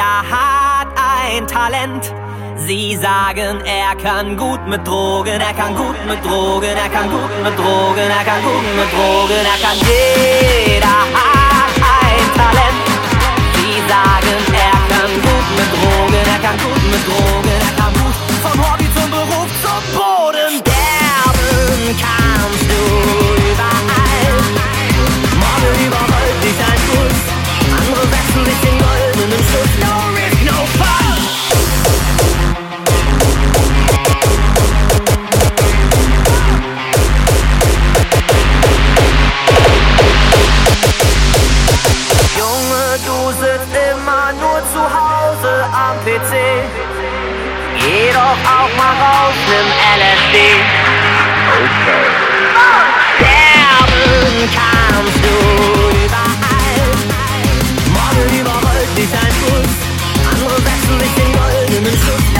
Jeder hat ein Talent. Sie sagen, er kann gut mit Drogen, er kann gut mit Drogen, er kann gut mit Drogen, er kann gut mit Drogen, er kann jeder hat ein Talent. Sie sagen, er kann gut mit Drogen, er kann gut mit Drogen, er kann gut vom Hobby zum Beruf zum Boden. Sterben kannst du überall. Morgen überrollt dich ein Puls, andere setzen sich den goldenen PC. Geh doch auch mal raus, nimm LSD. Überrollt dich ein Bus. Andere setzen sich den goldenen Schuss.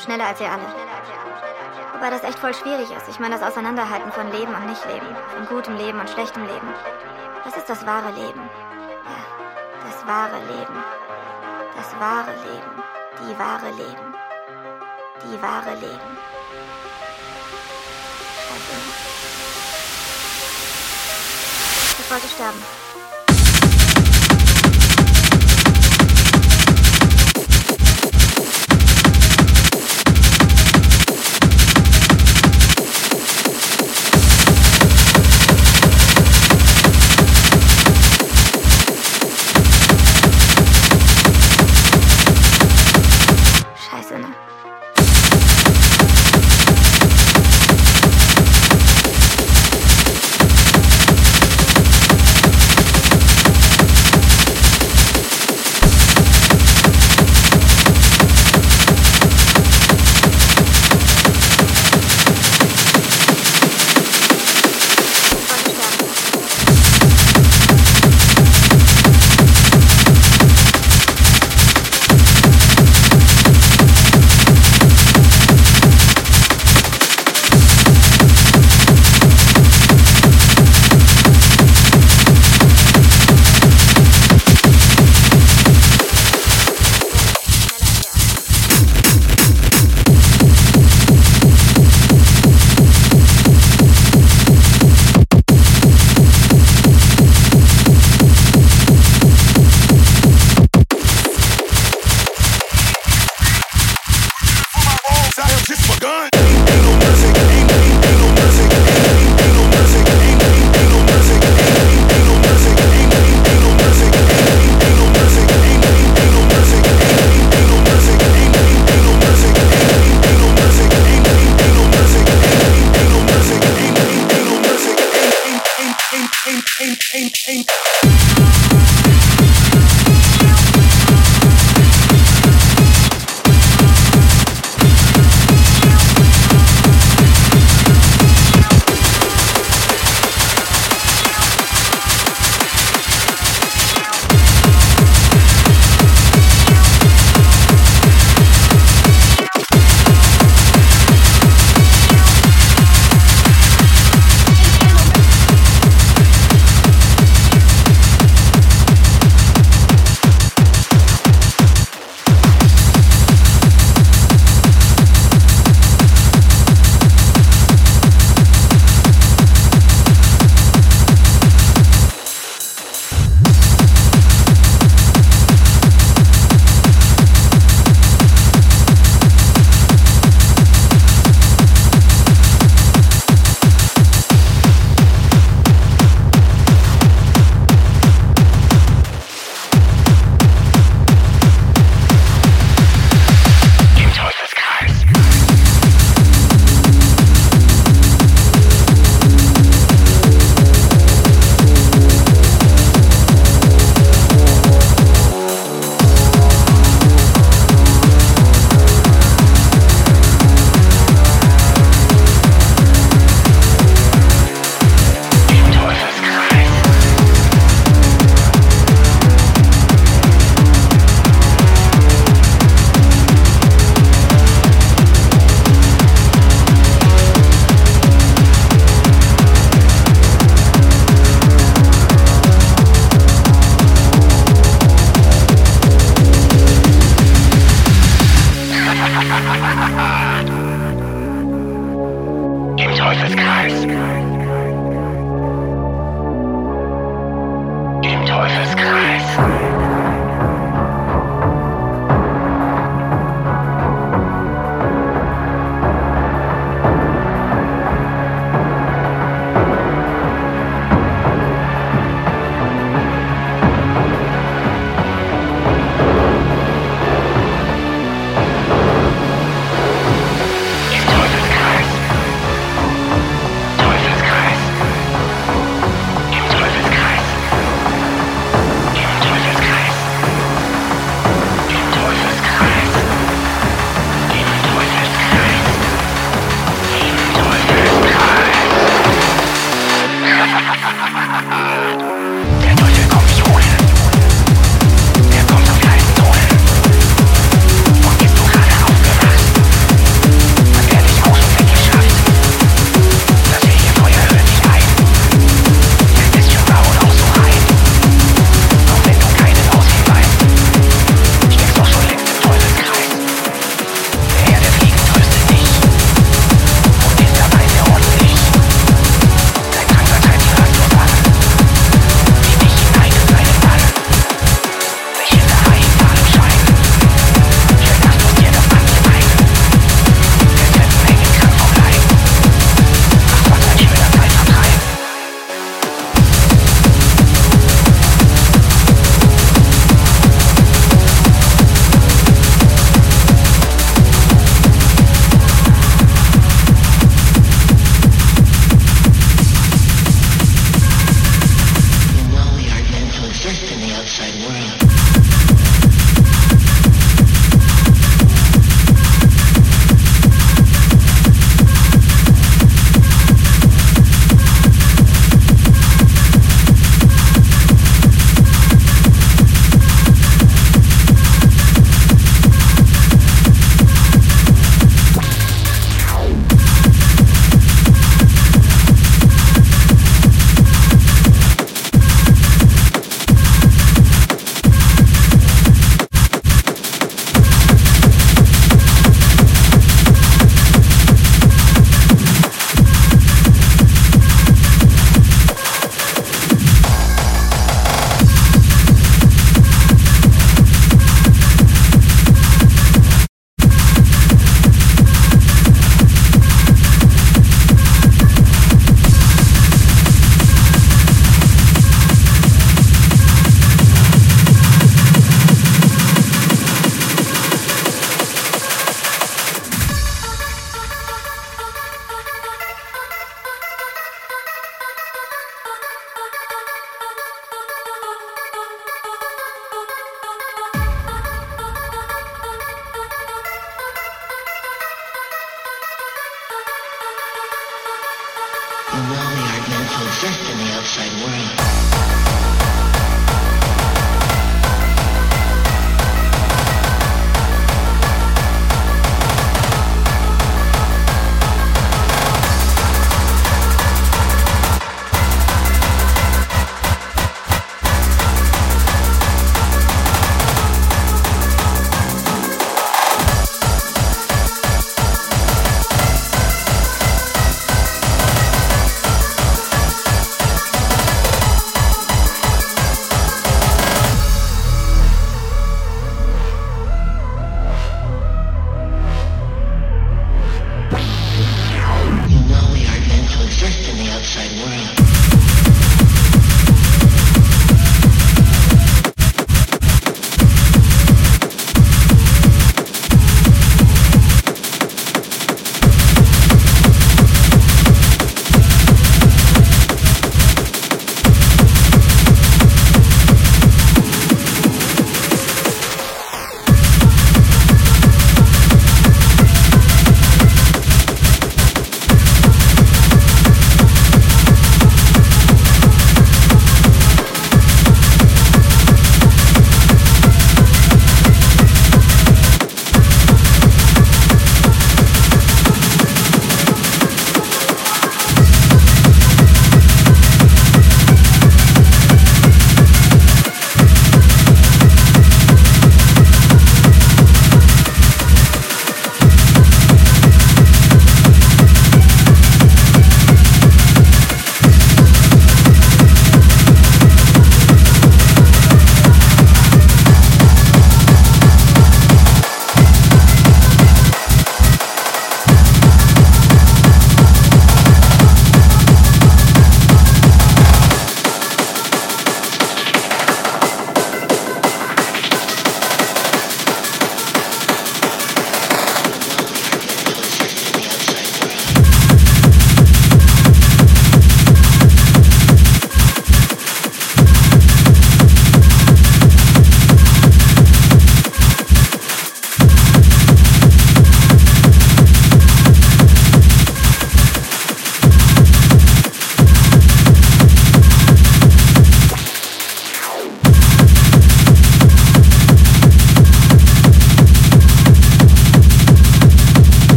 Schneller als ihr alle. Wobei das echt voll schwierig ist. Ich meine das Auseinanderhalten von Leben und Nicht-Leben, von gutem Leben und schlechtem Leben. Das ist das wahre Leben. Ja, das wahre Leben. Das wahre Leben. Die wahre Leben. Die wahre Leben. Ich wollte sterben.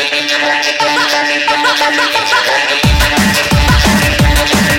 Thank you.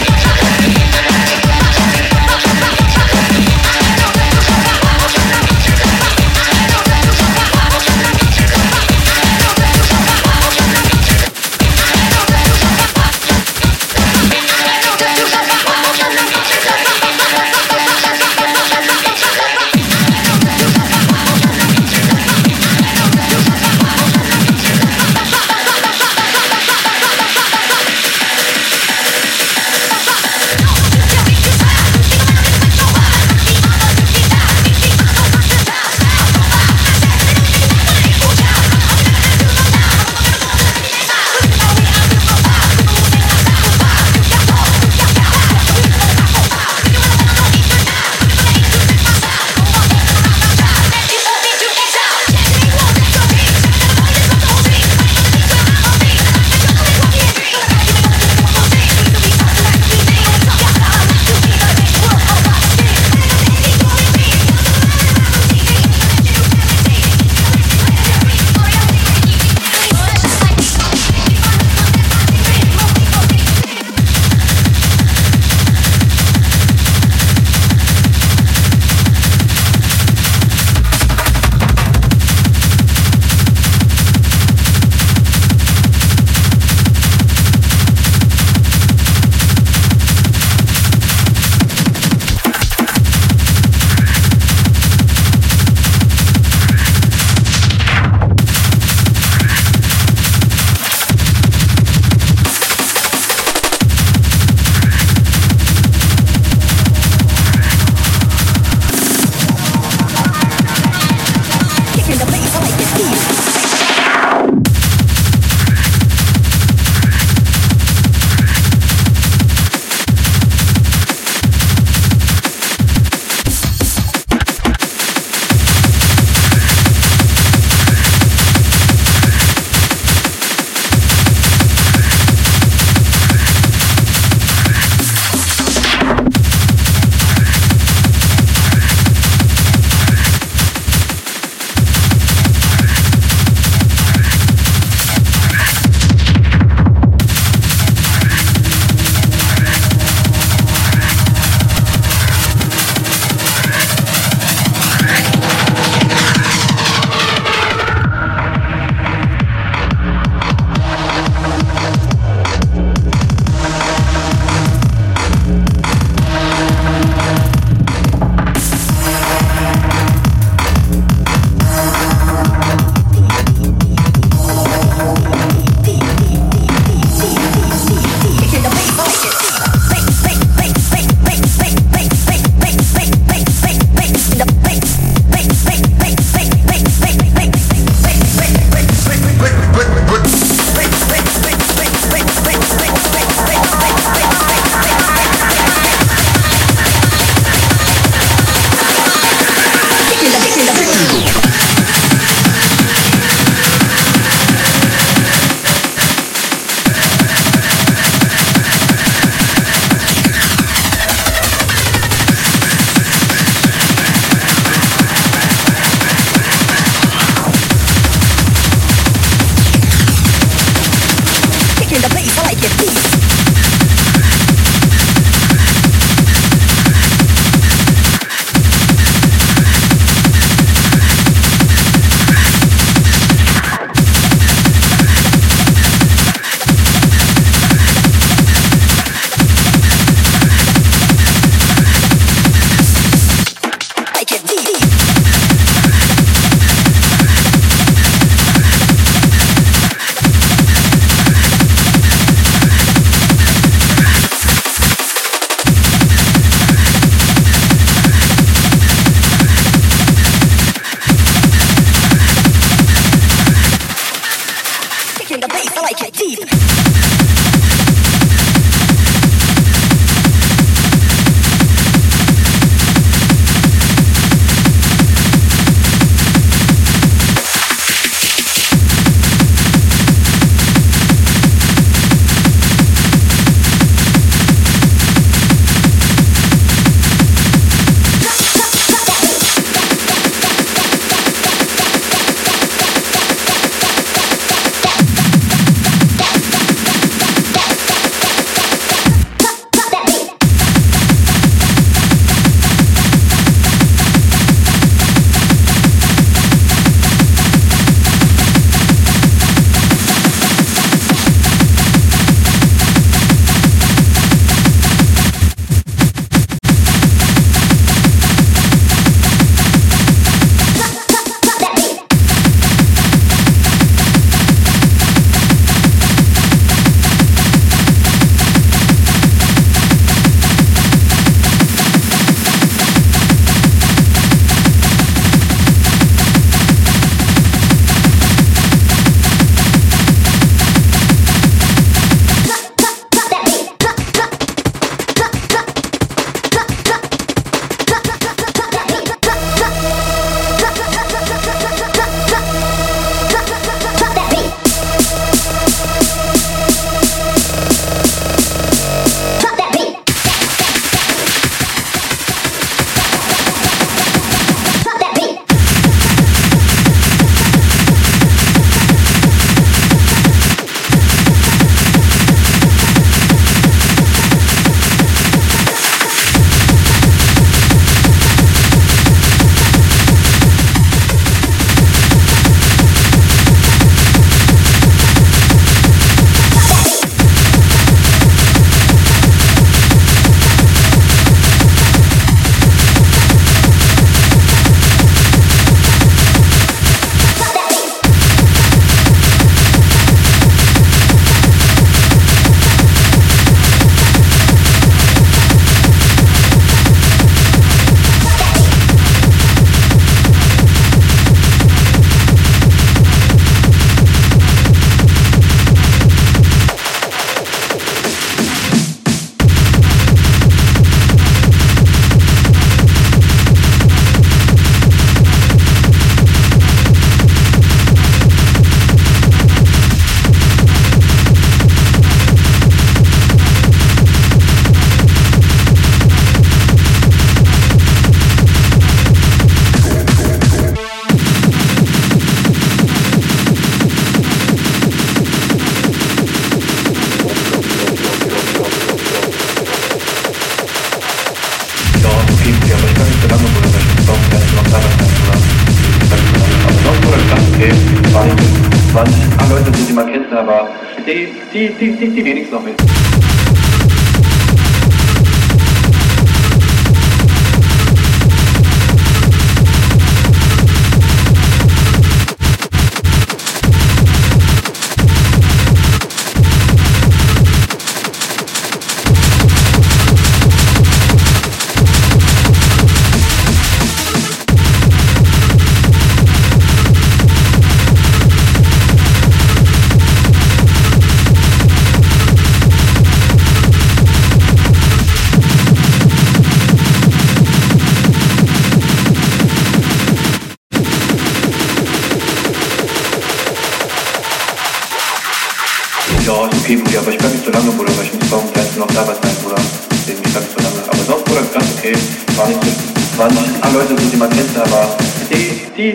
20, 20, ein paar Leute sind, die man kennt, aber die, die, die, die, die wenigsten noch mit.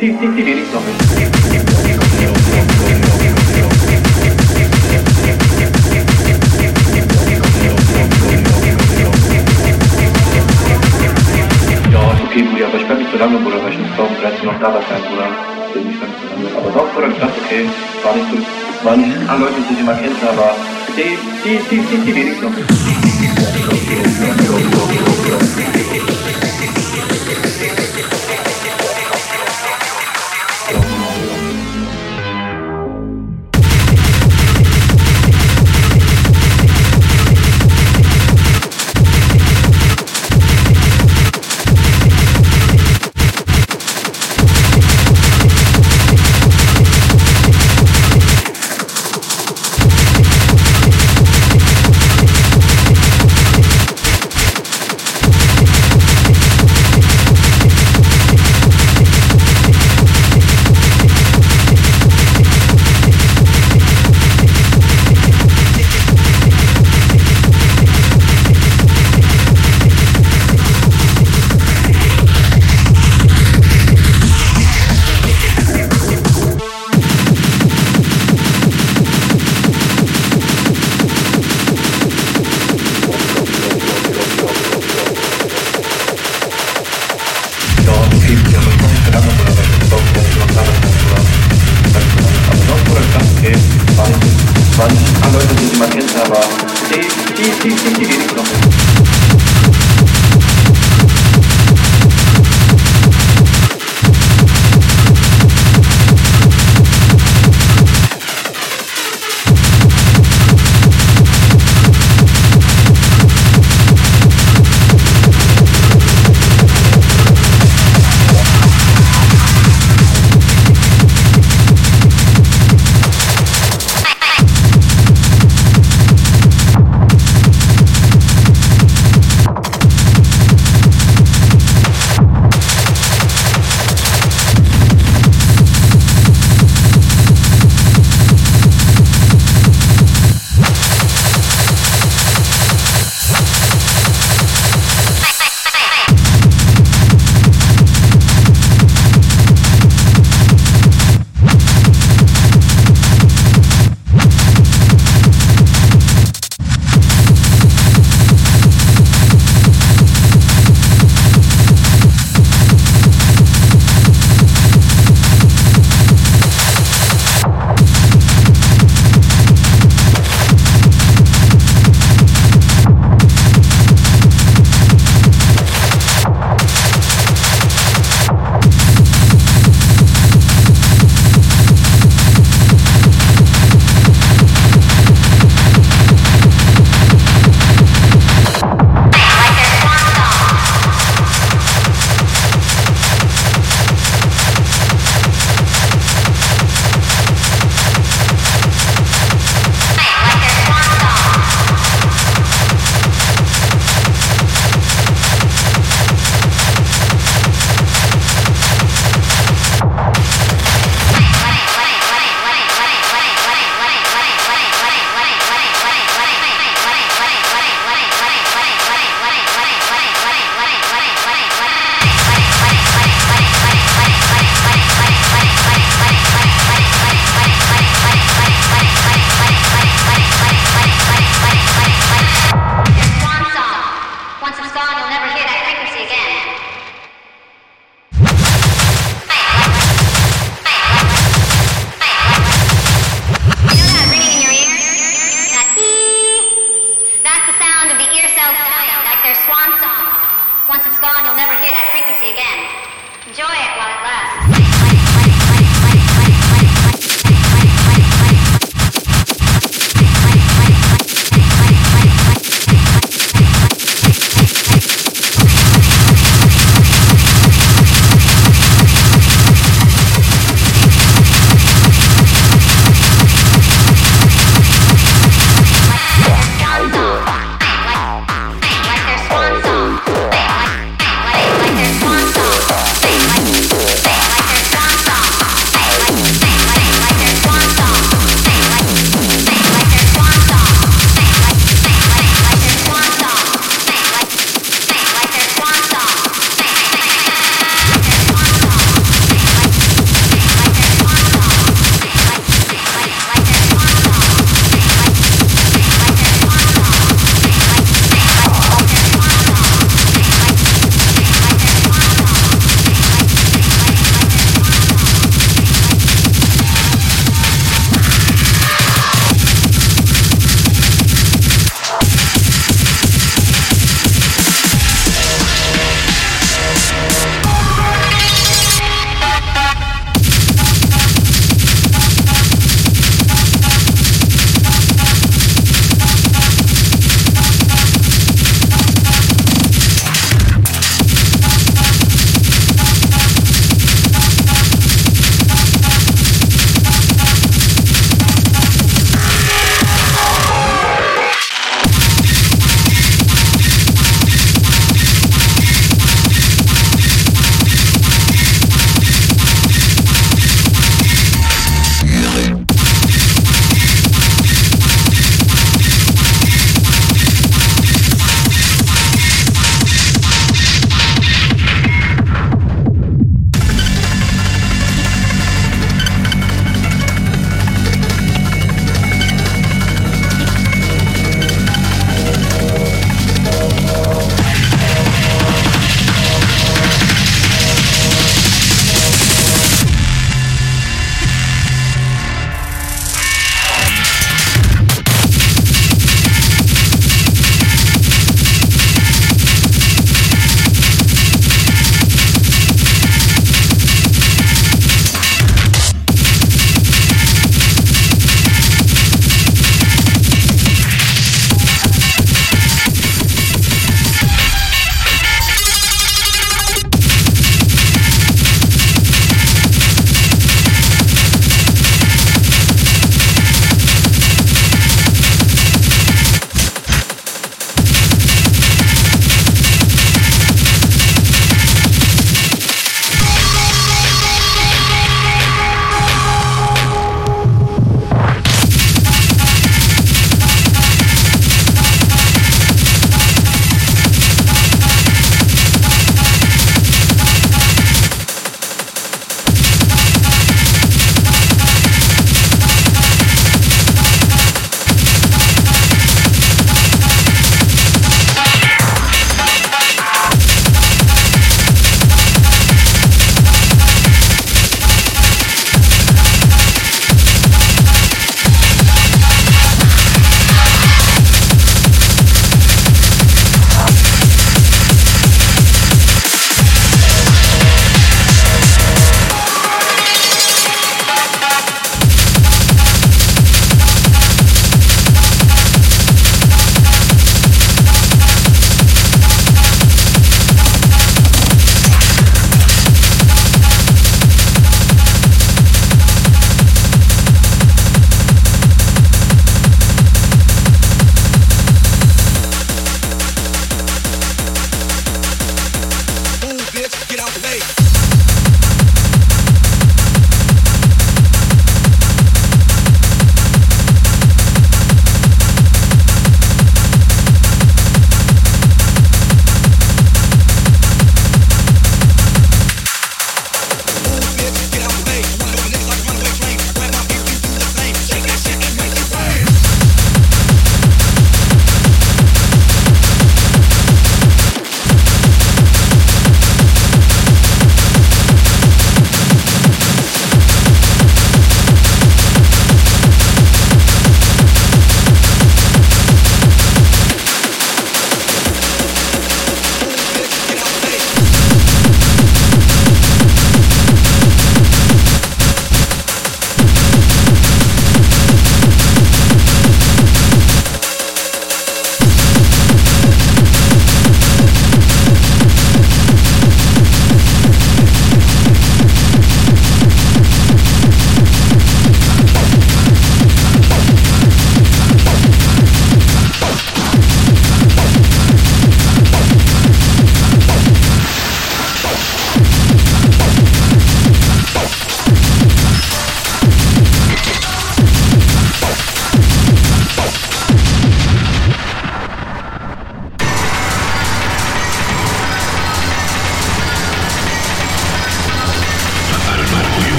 Die, die, die, die wenigsten noch nicht. Okay, Bruder, aber ich bleib nicht so lange, Bruder, weil ich muss morgen vielleicht noch dabei sein, Bruder. Ich bleib nicht so lange. Aber sonst, Bruder, ist ganz okay. War nicht so, waren nicht alle Leute, die man kennt, aber die, die, die, die, die wenigsten noch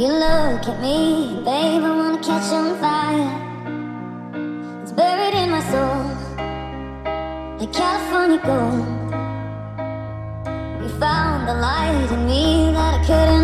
You look at me, babe, I wanna catch on fire. It's buried in my soul, like California gold. You found the light in me that I couldn't.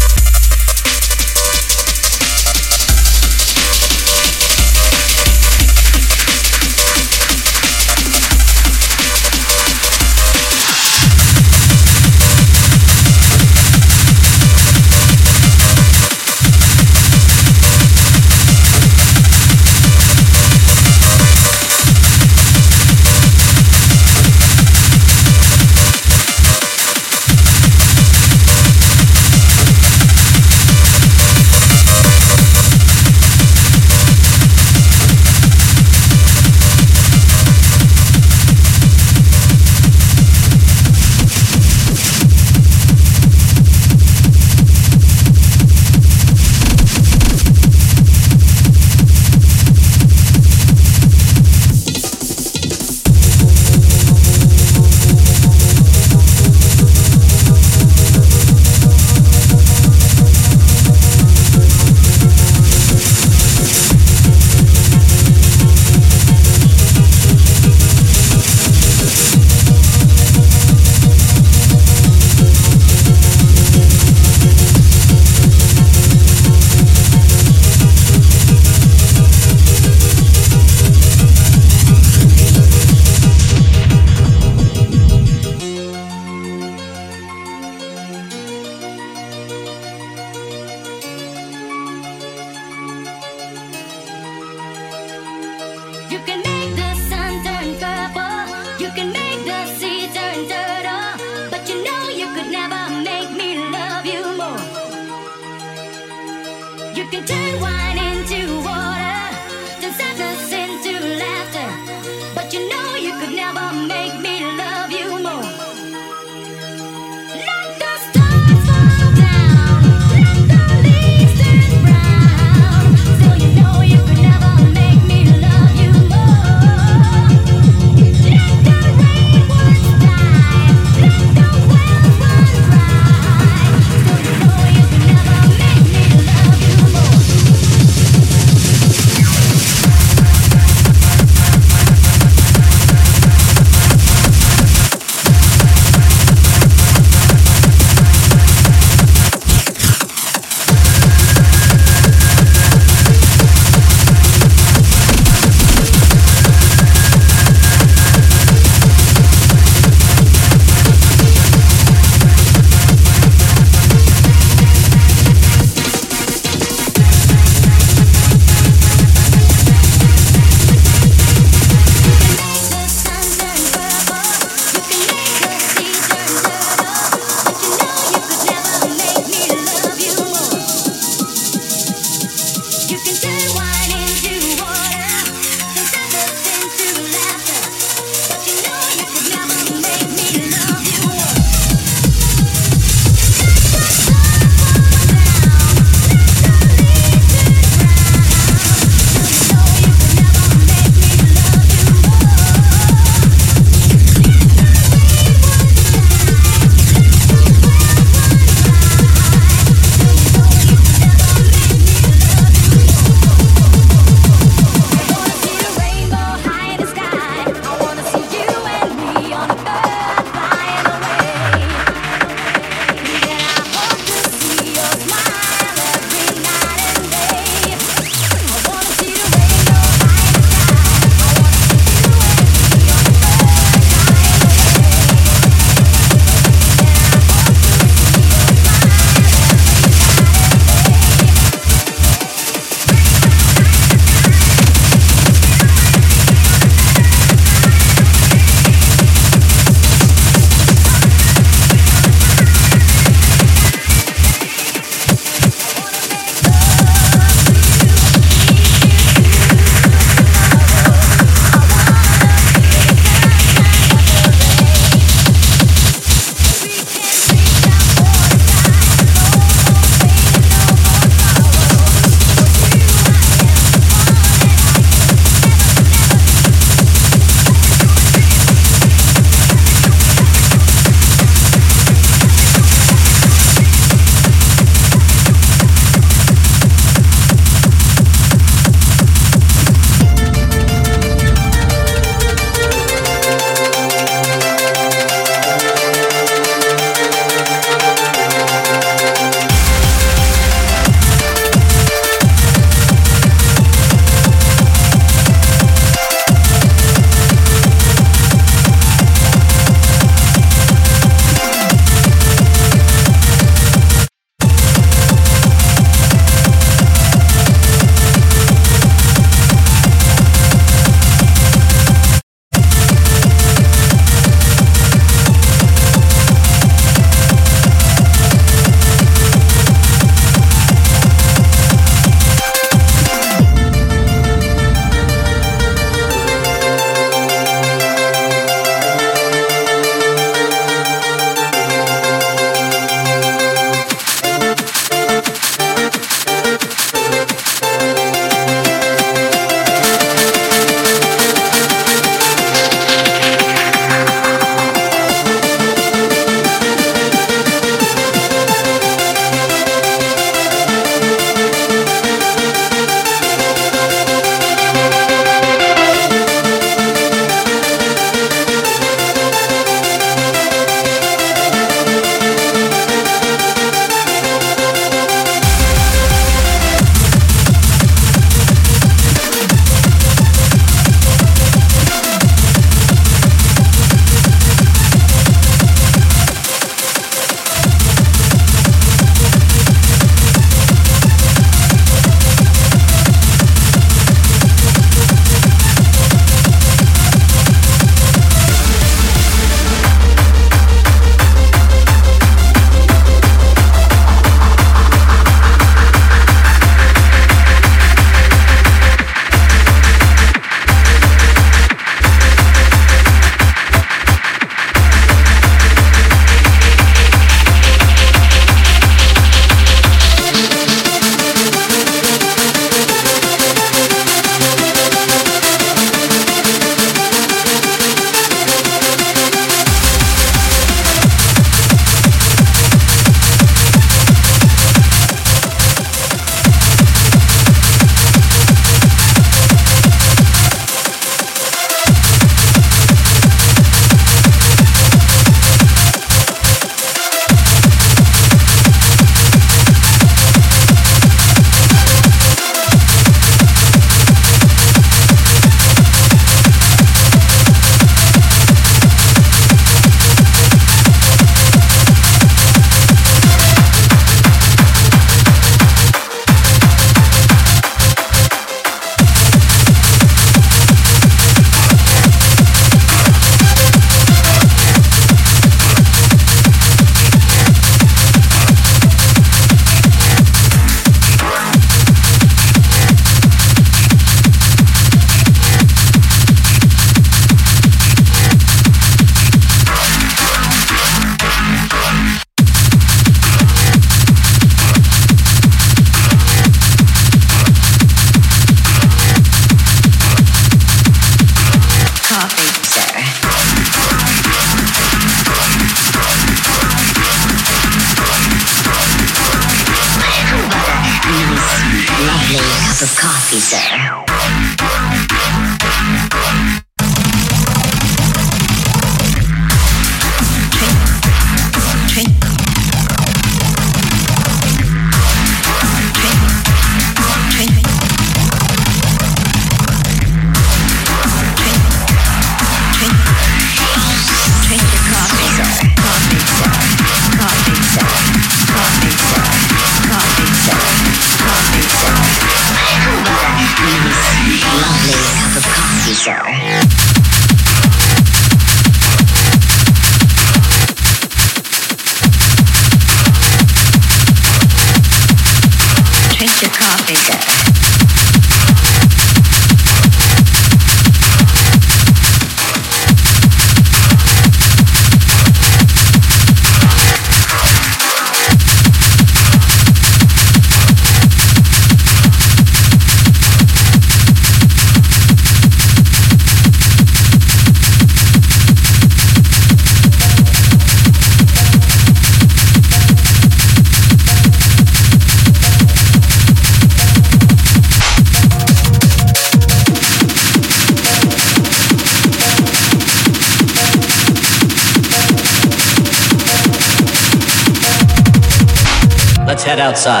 Outside.